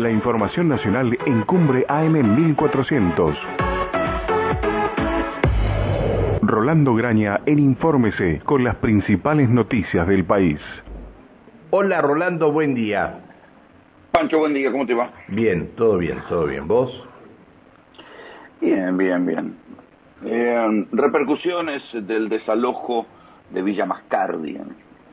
La información nacional en Cumbre AM 1400. Rolando Graña en Infórmese con las principales noticias del país. Hola Rolando, buen día. Pancho, buen día, ¿cómo te va? Bien, todo bien, todo bien. ¿Vos? Bien, bien, bien. Eh, repercusiones del desalojo de Villa Mascardi.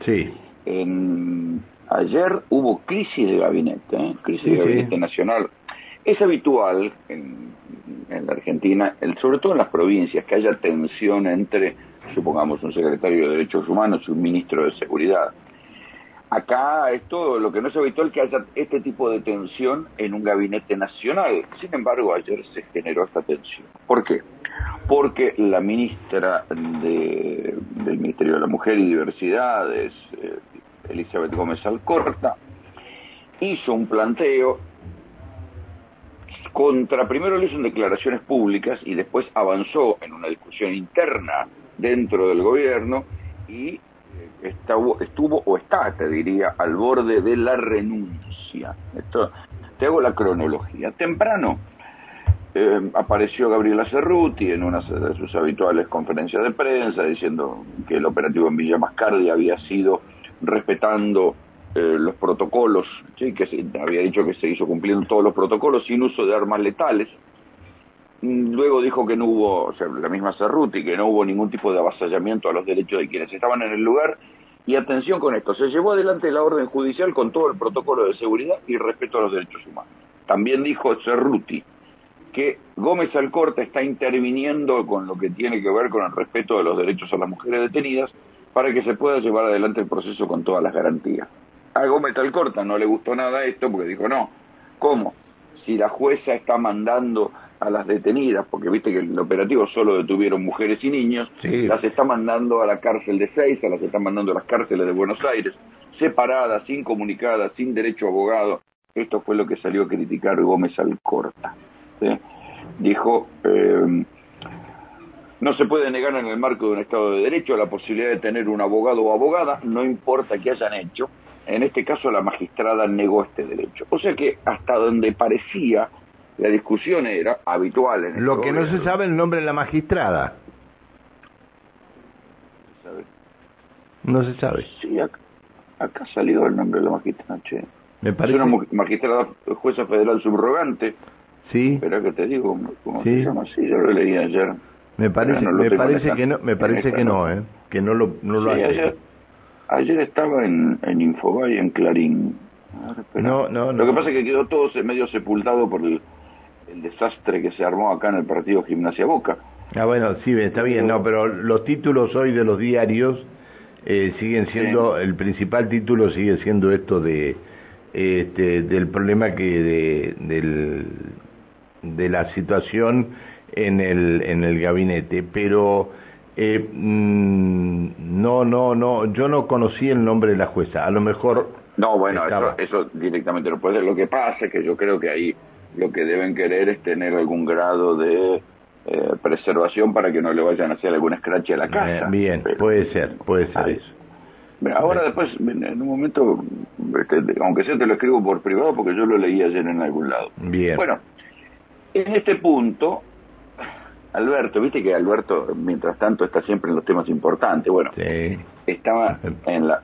Sí. En, ayer hubo crisis de gabinete, ¿eh? crisis de gabinete nacional. Es habitual en, en la Argentina, el, sobre todo en las provincias, que haya tensión entre, supongamos, un secretario de Derechos Humanos y un ministro de Seguridad. Acá es todo lo que no es habitual que haya este tipo de tensión en un gabinete nacional. Sin embargo, ayer se generó esta tensión. ¿Por qué? Porque la ministra de, del Ministerio de la Mujer y Diversidades, eh, Elizabeth Gómez Alcorta, hizo un planteo contra, primero le hizo declaraciones públicas y después avanzó en una discusión interna dentro del gobierno y estuvo, estuvo o está, te diría, al borde de la renuncia. Esto, te hago la cronología. Temprano eh, apareció Gabriela Cerruti en una de sus habituales conferencias de prensa diciendo que el operativo en Villa Mascardi había sido respetando eh, los protocolos, ¿sí? que se, había dicho que se hizo cumpliendo todos los protocolos sin uso de armas letales. Mm, luego dijo que no hubo, o sea, la misma Cerruti, que no hubo ningún tipo de avasallamiento a los derechos de quienes estaban en el lugar. Y atención con esto, se llevó adelante la orden judicial con todo el protocolo de seguridad y respeto a los derechos humanos. También dijo Cerruti que Gómez Alcorta está interviniendo con lo que tiene que ver con el respeto de los derechos a las mujeres detenidas para que se pueda llevar adelante el proceso con todas las garantías. A Gómez Alcorta no le gustó nada esto porque dijo, no, ¿cómo? Si la jueza está mandando a las detenidas, porque viste que el operativo solo detuvieron mujeres y niños, las está mandando a la cárcel de Seiza, las está mandando a las cárceles de Buenos Aires, separadas, incomunicadas, sin derecho a abogado. Esto fue lo que salió a criticar Gómez Alcorta. Dijo, eh, no se puede negar en el marco de un Estado de Derecho la posibilidad de tener un abogado o abogada, no importa qué hayan hecho. En este caso la magistrada negó este derecho. O sea que hasta donde parecía la discusión era habitual. En Lo que no se sabe el nombre de la magistrada. ¿Se sabe? No se sabe. Sí, acá, acá salió el nombre de la magistrada, che. Me parece... Es una magistrada jueza federal subrogante. Sí. Espera que te digo, ¿cómo Sí. se llama? Sí, yo lo leí ayer. Me parece, no me parece que no, me parece que no, eh, que no lo, no lo Sí, hace. ayer, ayer estaba en, en Infobay, en Clarín. Ver, espera. No, no, Lo no. que pasa es que quedó todo medio sepultado por el, el desastre que se armó acá en el partido Gimnasia Boca. Ah, bueno, sí, está bien, no, pero los títulos hoy de los diarios eh, siguen siendo, el principal título sigue siendo esto de, este, del problema que de, del, de la situación en el, en el gabinete, pero eh, mm, no, no, no, yo no conocí el nombre de la jueza, a lo mejor No, bueno, Estaba. eso, eso directamente no puede ser. Lo que pasa es que yo creo que ahí lo que deben querer es tener algún grado de eh, preservación para que no le vayan a hacer algún scratch a la casa. bien, Pero- puede ser, puede ser Ahí. eso. Ahora después, en en un momento, este, aunque sea te lo escribo por privado porque yo lo leí ayer en algún lado. Bien. Bueno, en este punto, Alberto, viste que Alberto, mientras tanto, está siempre en los temas importantes. Bueno, Sí. estaba en la...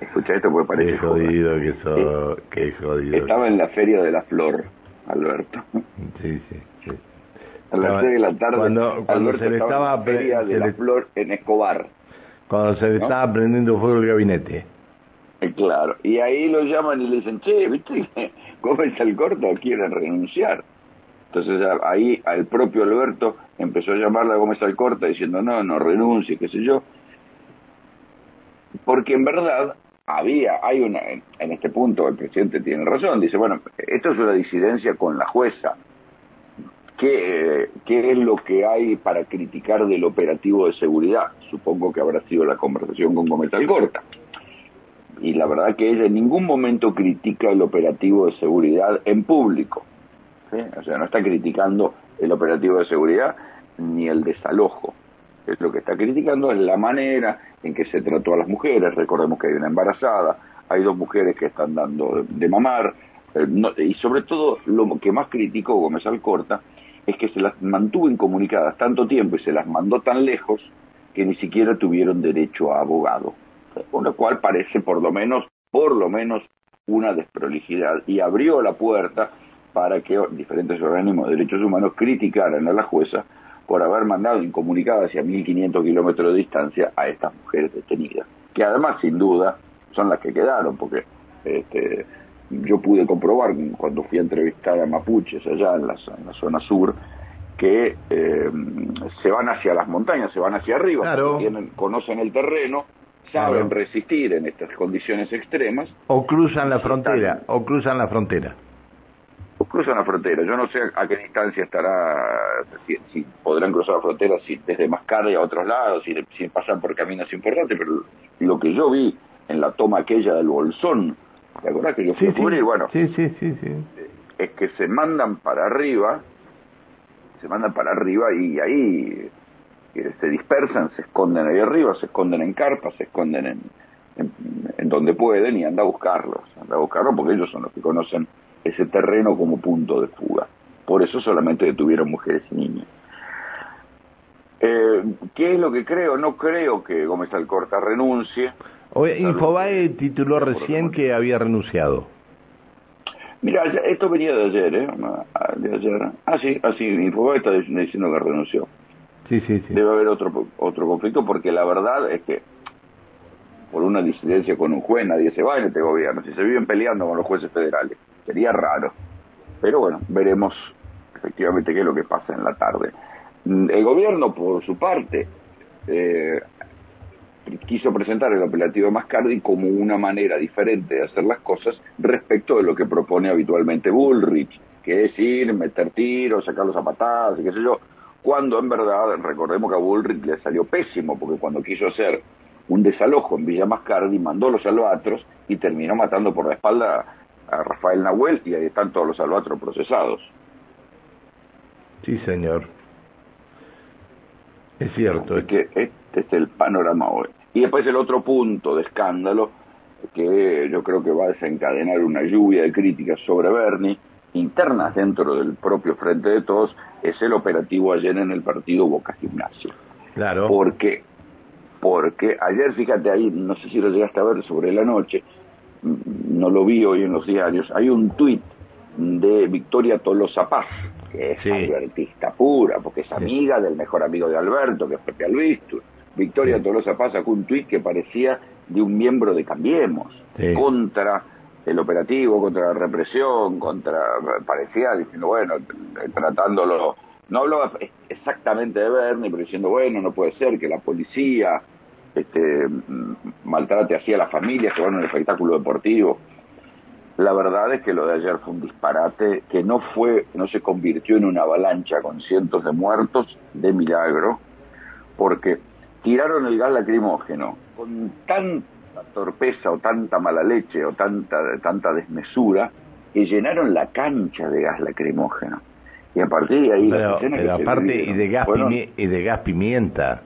Escucha esto porque parece Qué joda. jodido que so, qué jodido. Estaba en la Feria de la Flor, Alberto. Sí, sí, sí. A las de la tarde, cuando- cuando Alberto se le estaba estaba en la Feria de la le- Flor en Escobar. Cuando se le ¿No? estaba prendiendo fuego el gabinete. Eh, Claro, y ahí lo llaman y le dicen, che, ¿viste que Gómez Alcorta quiere renunciar? Entonces ahí al propio Alberto empezó a llamarle a Gómez Alcorta diciendo, no, no renuncie, qué sé yo. Porque en verdad había, hay una, en, este punto el presidente tiene razón, dice, bueno, esto es una disidencia con la jueza. ¿Qué, ¿Qué es lo que hay para criticar del operativo de seguridad? Supongo que habrá sido la conversación con Gómez Alcorta y la verdad que ella en ningún momento critica el operativo de seguridad en público. O sea, no está criticando el operativo de seguridad ni el desalojo. Es lo que está criticando es la manera en que se trató a las mujeres. Recordemos que hay una embarazada, hay dos mujeres que están dando de mamar, eh, y sobre todo lo que más criticó Gómez Alcorta es que se las mantuvo incomunicadas tanto tiempo y se las mandó tan lejos que ni siquiera tuvieron derecho a abogado, con lo cual parece por lo menos, por lo menos una desprolijidad y abrió la puerta para que diferentes organismos de derechos humanos criticaran a la jueza por haber mandado incomunicada hacia 1.500 kilómetros de distancia a estas mujeres detenidas, que además sin duda son las que quedaron, porque este, yo pude comprobar cuando fui a entrevistar a mapuches allá en la, zona sur, que eh, se van hacia las montañas, se van hacia arriba, tienen, conocen el terreno, saben resistir en estas condiciones extremas. O cruzan la frontera, o cruzan la frontera cruzan la frontera. Yo no sé a qué distancia estará, si, podrán cruzar la frontera si desde Mascardi a otros lados, si, si pasan por caminos importantes, pero lo que yo vi en la toma aquella del Bolsón, ¿te acordás que yo fui sí, Bueno, sí, sí, sí, sí. es que se mandan para arriba, se mandan para arriba y ahí eh, se dispersan, se esconden ahí arriba, se esconden en carpas, se esconden en, en, en donde pueden y anda a buscarlos, anda a buscarlos porque ellos son los que conocen ese terreno como punto de fuga. Por eso solamente detuvieron mujeres y niños. Eh, ¿Qué es lo que creo? No creo que Gómez Alcorta renuncie. Infobae tituló recién que había renunciado. Mira, esto venía de ayer, ¿eh? Ah, de ayer. Ah, sí, así, ah, Infobae está diciendo que renunció. Sí, sí, sí. Debe haber otro, otro conflicto porque la verdad es que por una disidencia con un juez nadie se va en este gobierno. Si se viven peleando con los jueces federales sería raro. Pero bueno, veremos efectivamente qué es lo que pasa en la tarde. Mm, el gobierno, por su parte, eh, quiso presentar el operativo Mascardi como una manera diferente de hacer las cosas respecto de lo que propone habitualmente Bullrich, que es ir, meter tiros, sacarlos a patadas y qué sé yo, cuando en verdad, recordemos que a Bullrich le salió pésimo, porque cuando quiso hacer un desalojo en Villa Mascardi, mandó los albatros y terminó matando por la espalda a Rafael Nahuel y ahí están todos los albatros procesados. Sí, señor. Es cierto. Es que este es el panorama hoy. Y después el otro punto de escándalo, que yo creo que va a desencadenar una lluvia de críticas sobre Bernie, internas dentro del propio Frente de Todos, es el operativo ayer en el partido Boca Gimnasio. Claro. Porque, porque ayer, fíjate ahí, no sé si lo llegaste a ver sobre la noche, no lo vi hoy en los diarios, hay un tuit de Victoria Tolosa Paz, que es albertista pura, porque es amiga del mejor amigo de Alberto, que es Pepe Albistu. Victoria Tolosa Paz sacó un tuit que parecía de un miembro de Cambiemos, contra el operativo, contra la represión, contra, parecía diciendo, bueno, tratándolo, no hablaba exactamente de Bernie, pero diciendo, bueno, no puede ser que la policía este, maltrate así a las familias que van a un espectáculo deportivo. La verdad es que lo de ayer fue un disparate que no fue, no se convirtió en una avalancha con cientos de muertos de milagro, porque tiraron el gas lacrimógeno con tanta torpeza o tanta mala leche o tanta, tanta desmesura que llenaron la cancha de gas lacrimógeno. Y a partir de ahí... Pero, aparte, y, de gas y de gas pimienta.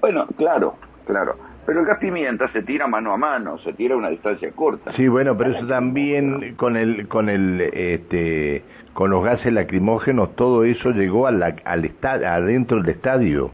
Bueno, claro, claro. Pero el gas pimienta se tira mano a mano, se tira a una distancia corta. Sí, bueno, pero eso también con el con el este con los gases lacrimógenos todo eso llegó al estadio, adentro del estadio.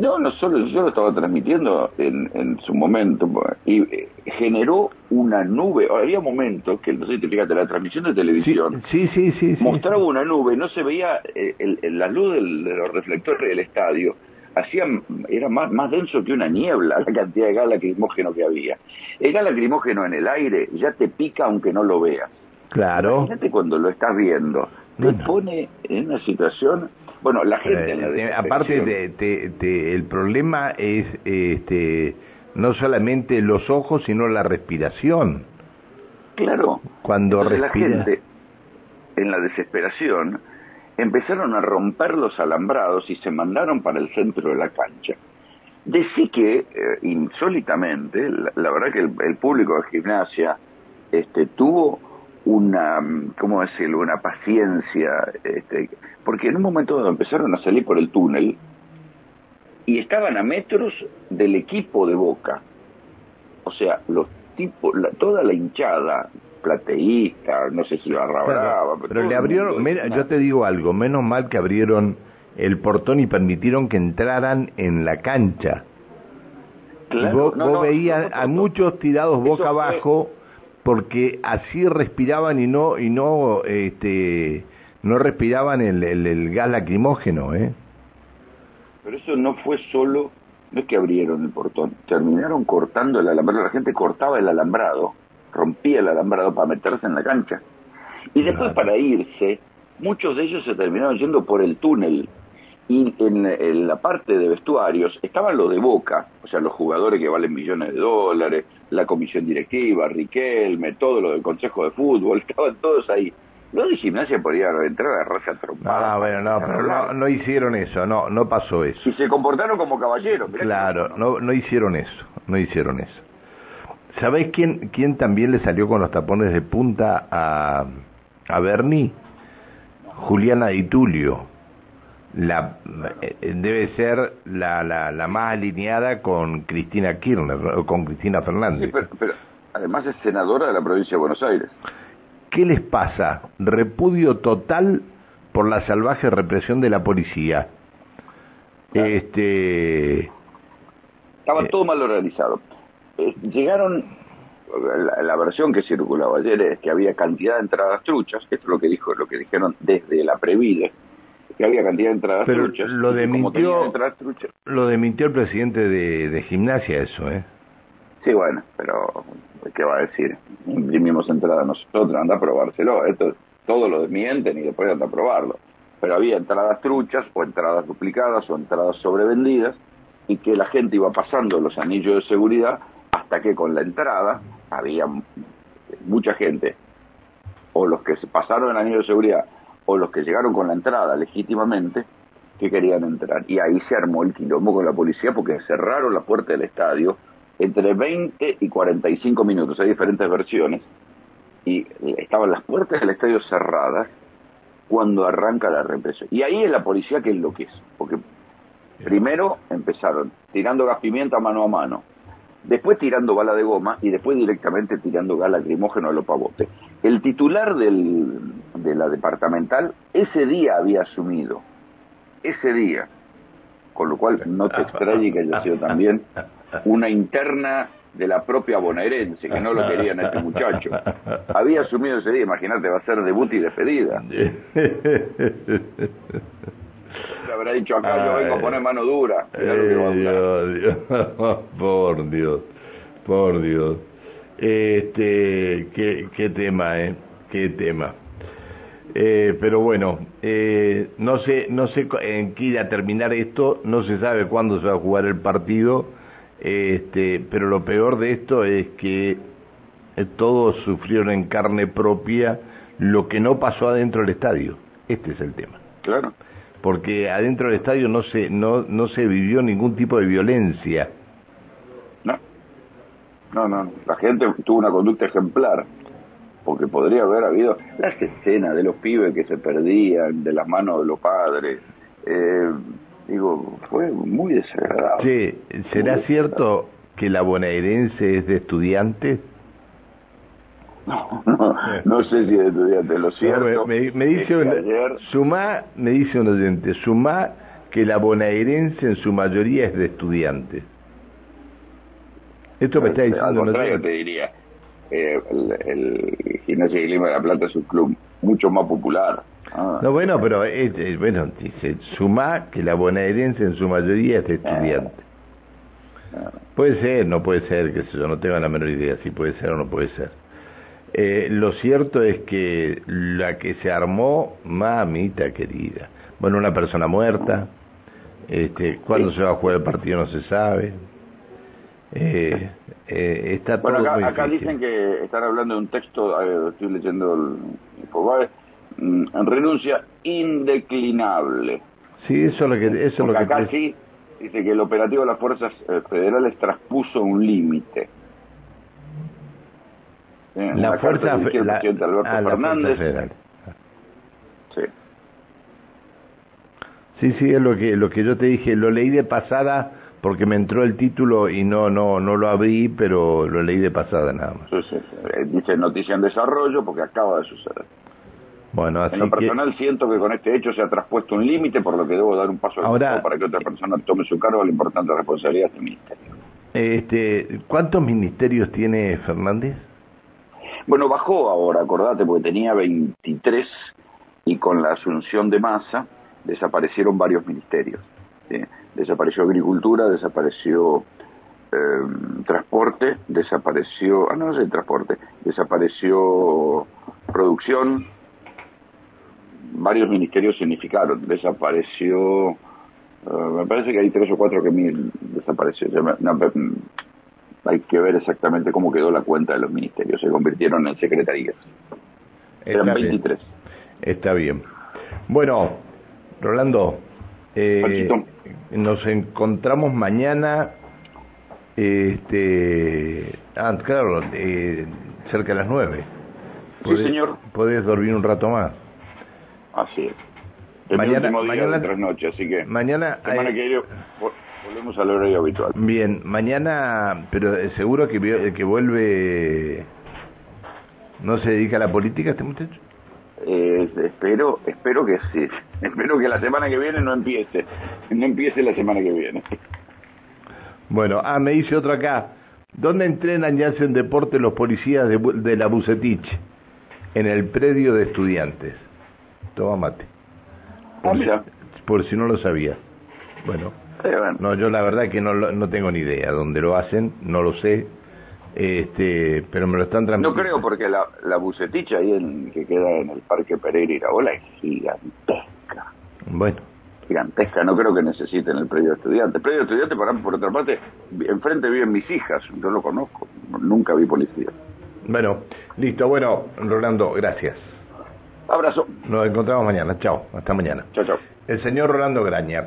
No, no solo yo lo estaba transmitiendo en, en su momento y eh, generó una nube. Había momentos que, no sé, fíjate, la transmisión de televisión sí, sí, sí, mostraba una nube, no se veía eh, la luz de los reflectores del estadio hacían, era más, más denso que una niebla la cantidad de gas lacrimógeno que había. El gas lacrimógeno en el aire ya te pica aunque no lo veas. Claro. Imagínate cuando lo estás viendo, te pone en una situación... Bueno, la gente... Eh, aparte, de, el problema es este, no solamente los ojos, sino la respiración. Claro. Cuando la gente, en la desesperación, empezaron a romper los alambrados y se mandaron para el centro de la cancha. Decí que, eh, insólitamente, la, verdad que el, público de gimnasia este, tuvo una, ¿cómo decirlo?, una paciencia, este, porque en un momento empezaron a salir por el túnel y estaban a metros del equipo de Boca. O sea, los tipos, toda la hinchada plateísta, no sé si barra brava. pero le abrieron, yo te digo algo, menos mal que abrieron el portón y permitieron que entraran en la cancha. vos, veías a muchos tirados boca abajo porque así respiraban y no y no este no respiraban el, el, gas lacrimógeno, ¿eh? Pero eso no fue solo, no es que abrieron el portón, terminaron cortando el alambrado, la gente cortaba el alambrado, rompía el alambrado para meterse en la cancha. Y después para irse, muchos de ellos se terminaron yendo por el túnel y en, la parte de vestuarios estaban los de Boca, o sea, los jugadores que valen millones de dólares, la comisión directiva, Riquelme, todo lo del Consejo de Fútbol, estaban todos ahí. Los de gimnasia podían entrar a raza trompada. Ah, bueno, no, pero no, hicieron eso, no, no pasó eso. Y se comportaron como caballeros. Claro, no, no hicieron eso, no hicieron eso. ¿Sabés quién, quién también le salió con los tapones de punta a, a Bernie? Juliana Di Tulio la eh, debe ser la, la, la, más alineada con Cristina Kirchner con Cristina Fernández. pero, además es senadora de la provincia de Buenos Aires. ¿Qué les pasa? Repudio total por la salvaje represión de la policía. Este estaba eh, todo mal organizado. Eh, llegaron la, la, versión que circulaba ayer es que había cantidad de entradas truchas, esto es lo que dijo, lo que dijeron desde la Previde que había cantidad de entradas Pero Lo demitió, lo demitió el presidente de, de gimnasia eso, ¿eh? Sí, bueno, pero ¿qué va a decir? Imprimimos entradas nosotros, anda a probárselo. Esto, todo lo desmienten y después anda a probarlo. Pero había entradas truchas o entradas duplicadas o entradas sobrevendidas y que la gente iba pasando los anillos de seguridad hasta que con la entrada había mucha gente o los que se pasaron el anillo de seguridad o los que llegaron con la entrada legítimamente que querían entrar. Y ahí se armó el quilombo con la policía porque cerraron la puerta del estadio entre 20 y 45 minutos. Hay diferentes versiones. Y estaban las puertas del estadio cerradas cuando arranca la represión. Y ahí es la policía que enloquece. Porque primero empezaron tirando gas pimienta mano a mano después tirando bala de goma y después directamente tirando gas lacrimógeno a los pavotes. El titular del, de la departamental ese día había asumido, ese día, con lo cual no te extrañe que haya sido también una interna de la propia bonaerense, que no lo querían a este muchacho. Había asumido ese día, imagínate, va a ser debut y despedida. Habrá dicho acá, yo vengo a poner mano dura. Dios, por Dios, por Dios. Este, qué, qué tema, eh, qué tema. Eh, pero bueno, eh, no sé, no sé en qué irá a terminar esto, no se sabe cuándo se va a jugar el partido, este, pero lo peor de esto es que eh, todos sufrieron en carne propia lo que no pasó adentro del estadio. Este es el tema. Claro porque adentro del estadio no se, no, no se vivió ningún tipo de violencia. No, no, no, la gente tuvo una conducta ejemplar, porque podría haber habido las escenas de los pibes que se perdían de las manos de los padres. Eh, digo, fue muy desagradable. Sí, ¿será cierto que la bonaerense es de estudiantes? No, no, sé si es estudiante, lo cierto. me, me, dice un, suma, me dice un oyente, suma que la bonaerense en su mayoría es de estudiantes. Esto me está diciendo. Al contrario, te diría, eh, el, el Gimnasia de Lima de la Plata es un club mucho más popular. Ah. no, bueno, pero bueno, dice, suma que la bonaerense en su mayoría es de estudiantes. Ah. Puede ser, no puede ser, que yo no tengo la menor idea si puede ser o no puede ser. Eh, lo cierto es que la que se armó, mamita querida, bueno, una persona muerta, este, cuándo se va a jugar el partido no se sabe. Eh, eh, está bueno, acá, acá dicen que están hablando de un texto, estoy leyendo el, en mm, renuncia indeclinable. Sí, eso es lo que... Eso lo que acá sí dice que el operativo de las fuerzas federales traspuso un límite la, fuerza la, Alberto ah, Fernández. sí. Sí, sí, es lo que, lo que yo te dije, lo leí de pasada porque me entró el título y no no no lo abrí, pero lo leí de pasada nada más. Sí, sí, sí. Eh, Dice noticia en desarrollo porque acaba de suceder. Bueno, así En lo que personal siento que con este hecho se ha traspuesto un límite, por lo que debo dar un paso Ahora- para que otra persona tome su cargo la importante responsabilidad de este ministerio. este, ¿cuántos ministerios tiene Fernández? Bueno, bajó ahora, acordate, porque tenía 23 y con la asunción de masa desaparecieron varios ministerios. ¿sí? Desapareció Agricultura, desapareció eh, Transporte, desapareció, ah, no, no sé, Transporte, desapareció Producción, varios ministerios significaron, desapareció, eh, me parece que hay tres o cuatro que mil desapareció. No, hay que ver exactamente cómo quedó la cuenta de los ministerios, se convirtieron en secretarías. Eran Está bien. 23. Está bien. Bueno, Rolando, eh, nos encontramos mañana, este, ah, claro, eh, cerca de las nueve. Sí, señor. Podés dormir un rato más. Así es. Mañana- mi último día mañana- de tres noches, así que Mañana, semana eh, que volvemos al horario habitual. bien, mañana, pero eh, seguro que, que vuelve, no se dedica a la política este muchacho. Eh, espero, espero que sí. Espero que la semana que viene no empiece. No empiece la semana que viene. Bueno, ah, me dice otro acá. ¿Dónde entrenan y hacen deporte los policías de, de la Bucetich? En el predio de estudiantes. Toma mate. Ah, mira. Por si no lo sabía. Bueno, Bueno. no, yo la verdad que no, no tengo ni idea. ¿Dónde lo hacen? No lo sé. Este, pero me lo están No transmitiendo. creo porque la, la buceticha ahí en, que queda en el Parque Pereira Iraola es gigantesca. Bueno, Gigantesca, no creo que necesiten el predio de estudiantes. El predio de por, por otra parte, enfrente viven mis hijas, yo lo conozco, nunca vi policía. bueno, listo. Bueno, Rolando, gracias. Abrazo, Nos encontramos mañana. Chao. Hasta mañana. chao, chao. El señor Rolando Graña.